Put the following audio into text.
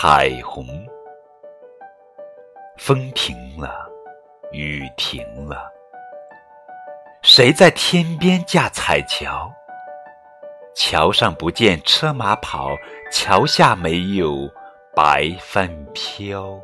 彩虹。风停了雨停了谁在天边架彩桥？桥上不见车马跑桥下没有白帆飘。